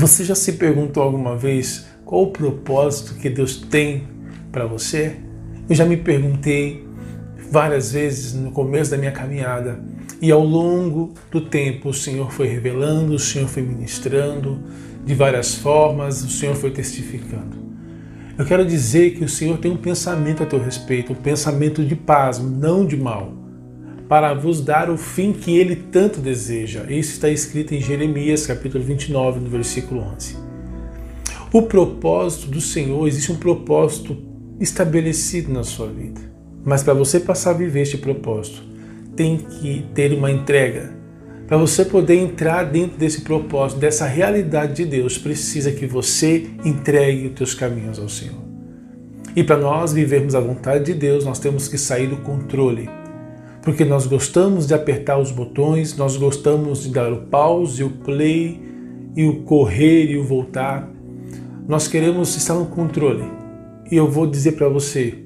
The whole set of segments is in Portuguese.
Você já se perguntou alguma vez qual o propósito que Deus tem para você? Eu já me perguntei várias vezes no começo da minha caminhada e ao longo do tempo o Senhor foi revelando, o Senhor foi ministrando de várias formas, o Senhor foi testificando. Eu quero dizer que o Senhor tem um pensamento a teu respeito, um pensamento de paz, não de mal para vos dar o fim que ele tanto deseja. Isso está escrito em Jeremias, capítulo 29, no versículo 11. O propósito do Senhor, existe um propósito estabelecido na sua vida. Mas para você passar a viver este propósito, tem que ter uma entrega. Para você poder entrar dentro desse propósito, dessa realidade de Deus, precisa que você entregue os teus caminhos ao Senhor. E para nós vivermos a vontade de Deus, nós temos que sair do controle porque nós gostamos de apertar os botões, nós gostamos de dar o pause, o play e o correr e o voltar. Nós queremos estar no controle. E eu vou dizer para você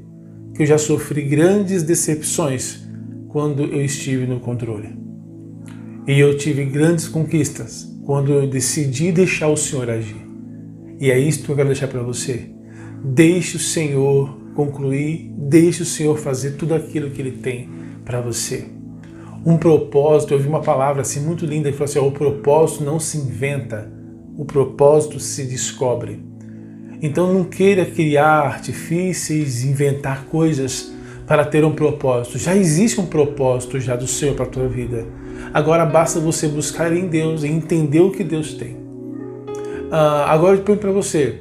que eu já sofri grandes decepções quando eu estive no controle. E eu tive grandes conquistas quando eu decidi deixar o Senhor agir. E é isso que eu quero deixar para você. Deixe o Senhor concluir, deixe o Senhor fazer tudo aquilo que Ele tem para você. Um propósito, eu ouvi uma palavra assim muito linda que falou assim: o propósito não se inventa, o propósito se descobre. Então não queira criar artifícios, inventar coisas para ter um propósito. Já existe um propósito já do Senhor para a tua vida. Agora basta você buscar em Deus e entender o que Deus tem. Uh, agora eu pergunto para você: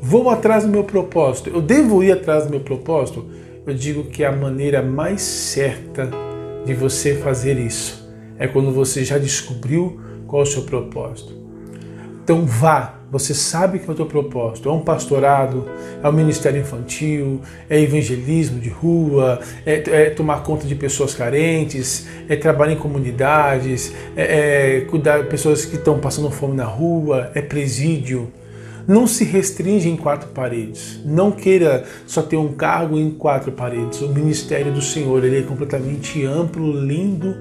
vou atrás do meu propósito? Eu devo ir atrás do meu propósito? Eu digo que a maneira mais certa de você fazer isso é quando você já descobriu qual é o seu propósito. Então vá, você sabe que é o teu propósito. É um pastorado, é um ministério infantil, é evangelismo de rua, é, é tomar conta de pessoas carentes, é trabalhar em comunidades, é, é cuidar de pessoas que estão passando fome na rua, é presídio. Não se restringe em quatro paredes. Não queira só ter um cargo em quatro paredes. O ministério do Senhor ele é completamente amplo, lindo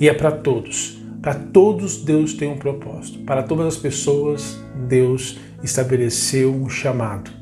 e é para todos. Para todos Deus tem um propósito. Para todas as pessoas Deus estabeleceu um chamado.